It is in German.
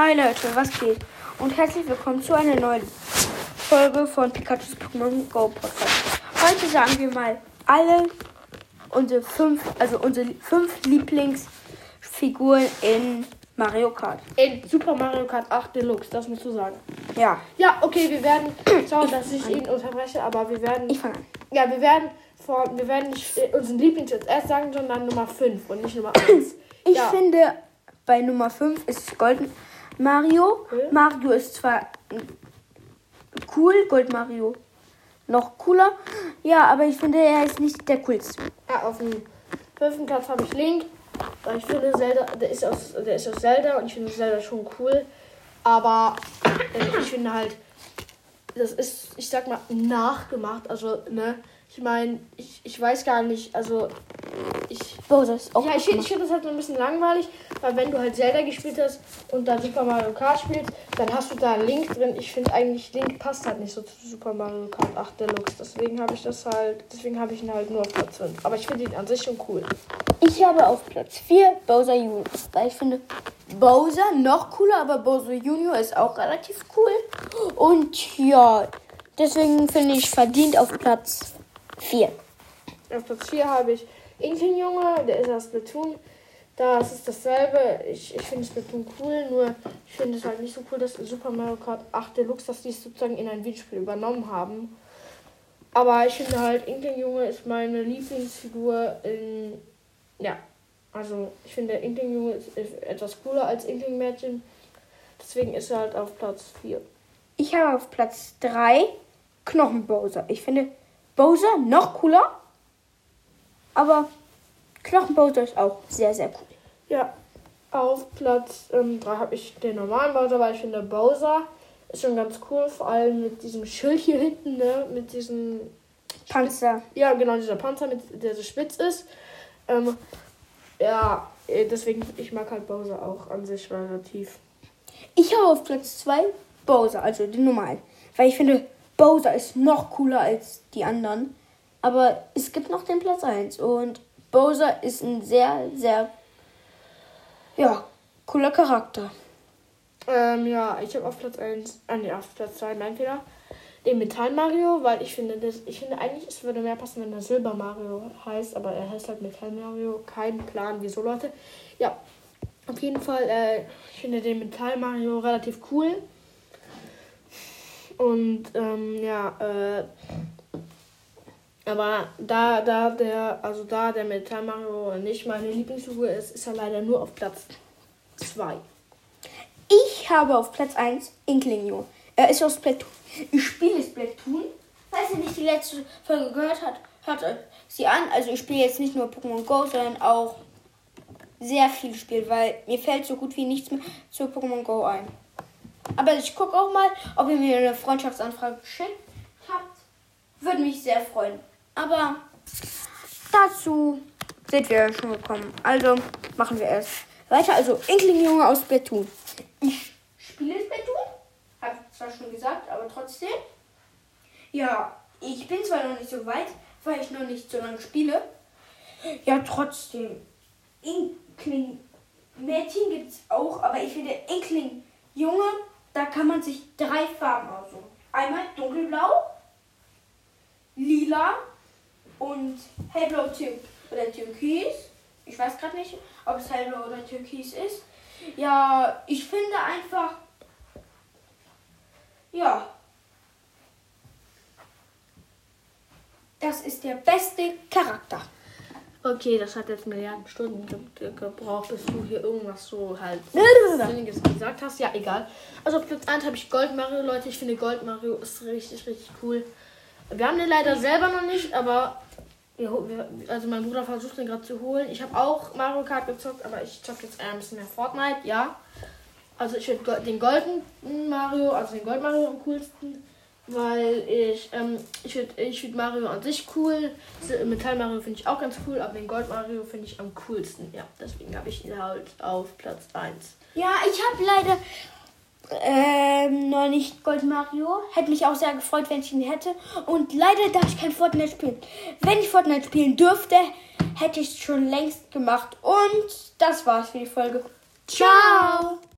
Hi Leute, was geht? Und herzlich willkommen zu einer neuen Folge von Pikachu's Pokémon Go Podcast. Heute sagen wir mal alle unsere fünf, also unsere fünf Lieblingsfiguren in Mario Kart. In Super Mario Kart 8 Deluxe, das musst du sagen. Ja, Ja, okay, wir werden schauen, dass ich ihn unterbreche, aber wir werden. ich fange an. Ja, wir werden vor, wir werden nicht äh, unseren Lieblings jetzt erst sagen, sondern Nummer 5 und nicht Nummer 1. Ich ja. finde, bei Nummer 5 ist Gold Mario. Okay. Mario ist zwar cool, Gold Mario noch cooler. Ja, aber ich finde, er ist nicht der coolste. Ja, auf dem fünften Platz habe ich Link. Weil ich finde Zelda, der ist aus, der ist aus Zelda und ich finde Zelda schon cool. Aber äh, ich finde halt, das ist, ich sag mal, nachgemacht. Also, ne, ich meine, ich, ich weiß gar nicht, also ich. Bowser ist auch Ja, ich finde find das halt ein bisschen langweilig, weil wenn du halt Zelda gespielt hast und dann Super Mario Kart spielst, dann hast du da Link drin. Ich finde eigentlich Link passt halt nicht so zu Super Mario Kart 8 Deluxe. Deswegen habe ich das halt, deswegen habe ich ihn halt nur auf Platz 5. Aber ich finde ihn an sich schon cool. Ich habe auf Platz 4 Bowser Junior, weil ich finde Bowser noch cooler, aber Bowser Junior ist auch relativ cool. Und ja, deswegen finde ich verdient auf Platz 4. Auf Platz 4 habe ich Inkling Junge, der ist aus Splatoon. Das ist dasselbe. Ich, ich finde Splatoon cool, nur ich finde es halt nicht so cool, dass Super Mario Kart 8 Deluxe, dass die es sozusagen in ein Videospiel übernommen haben. Aber ich finde halt, Inkling Junge ist meine Lieblingsfigur in. Ja, also ich finde Inkling Junge ist etwas cooler als Inkling Mädchen. Deswegen ist er halt auf Platz 4. Ich habe auf Platz 3 Knochen Bowser. Ich finde Bowser noch cooler, aber Knochen Bowser ist auch sehr, sehr cool. Ja, auf Platz 3 habe ich den normalen Bowser, weil ich finde Bowser ist schon ganz cool, vor allem mit diesem Schild hier hinten, ne? Mit diesem, Panzer. ja genau, dieser Panzer, mit, der so spitz ist. Ähm, ja, äh, deswegen, ich mag halt Bowser auch an sich relativ. Ich habe auf Platz 2 Bowser, also den normalen. Weil ich finde, Bowser ist noch cooler als die anderen. Aber es gibt noch den Platz 1. Und Bowser ist ein sehr, sehr, ja, cooler Charakter. Ähm, ja, ich habe auf Platz 1, ah nee, auf Platz 2, mein Fehler, den Metall Mario, weil ich finde, das, ich finde eigentlich, es würde mehr passen, wenn er Silber Mario heißt, aber er heißt halt Metall Mario, kein Plan, wieso Leute. Ja, auf jeden Fall, äh, ich finde den Metall Mario relativ cool. Und, ähm, ja, äh, aber da, da der, also da der Metall Mario nicht meine Lieblingsfigur ist, ist er leider nur auf Platz 2. Ich habe auf Platz 1 Inkling Er ist aus Splatoon. Ich spiele Splatoon. Falls ihr nicht die letzte Folge gehört habt, hört euch sie an. Also ich spiele jetzt nicht nur Pokémon Go, sondern auch sehr viel Spiel, weil mir fällt so gut wie nichts mehr zu Pokémon Go ein. Aber ich gucke auch mal, ob ihr mir eine Freundschaftsanfrage geschickt habt. Würde mich sehr freuen. Aber dazu sind wir schon gekommen. Also machen wir erst weiter. Also Inkling Junge aus Splatoon. Ich spiele Splatoon. Hab zwar schon gesagt, aber trotzdem. Ja, ich bin zwar noch nicht so weit, weil ich noch nicht so lange spiele. Ja, trotzdem. Inkling Mädchen gibt es auch, aber ich finde Inkling Junge, da kann man sich drei Farben aussuchen. Einmal dunkelblau, lila und hellblau Tür oder türkis. Ich weiß gerade nicht, ob es hellblau oder türkis ist. Ja, ich finde einfach. Ja. Das ist der beste Charakter. Okay, das hat jetzt Milliarden Stunden ge gebraucht, bis du hier irgendwas so halt. Sinniges gesagt hast. Ja, egal. Also auf Platz 1 habe ich Gold Mario, Leute. Ich finde Gold Mario ist richtig, richtig cool. Wir haben den leider selber noch nicht, aber wir, wir, also mein Bruder versucht den gerade zu holen. Ich habe auch Mario Kart gezockt, aber ich zocke jetzt ein bisschen mehr Fortnite, ja. Also ich finde den golden Mario, also den Gold Mario am coolsten, weil ich, ähm, ich finde ich find Mario an sich cool. Metall Mario finde ich auch ganz cool, aber den Gold Mario finde ich am coolsten. Ja, deswegen habe ich ihn halt auf Platz 1. Ja, ich habe leider ähm, noch nicht Gold Mario. Hätte mich auch sehr gefreut, wenn ich ihn hätte. Und leider darf ich kein Fortnite spielen. Wenn ich Fortnite spielen dürfte, hätte ich es schon längst gemacht. Und das war's für die Folge. Ciao!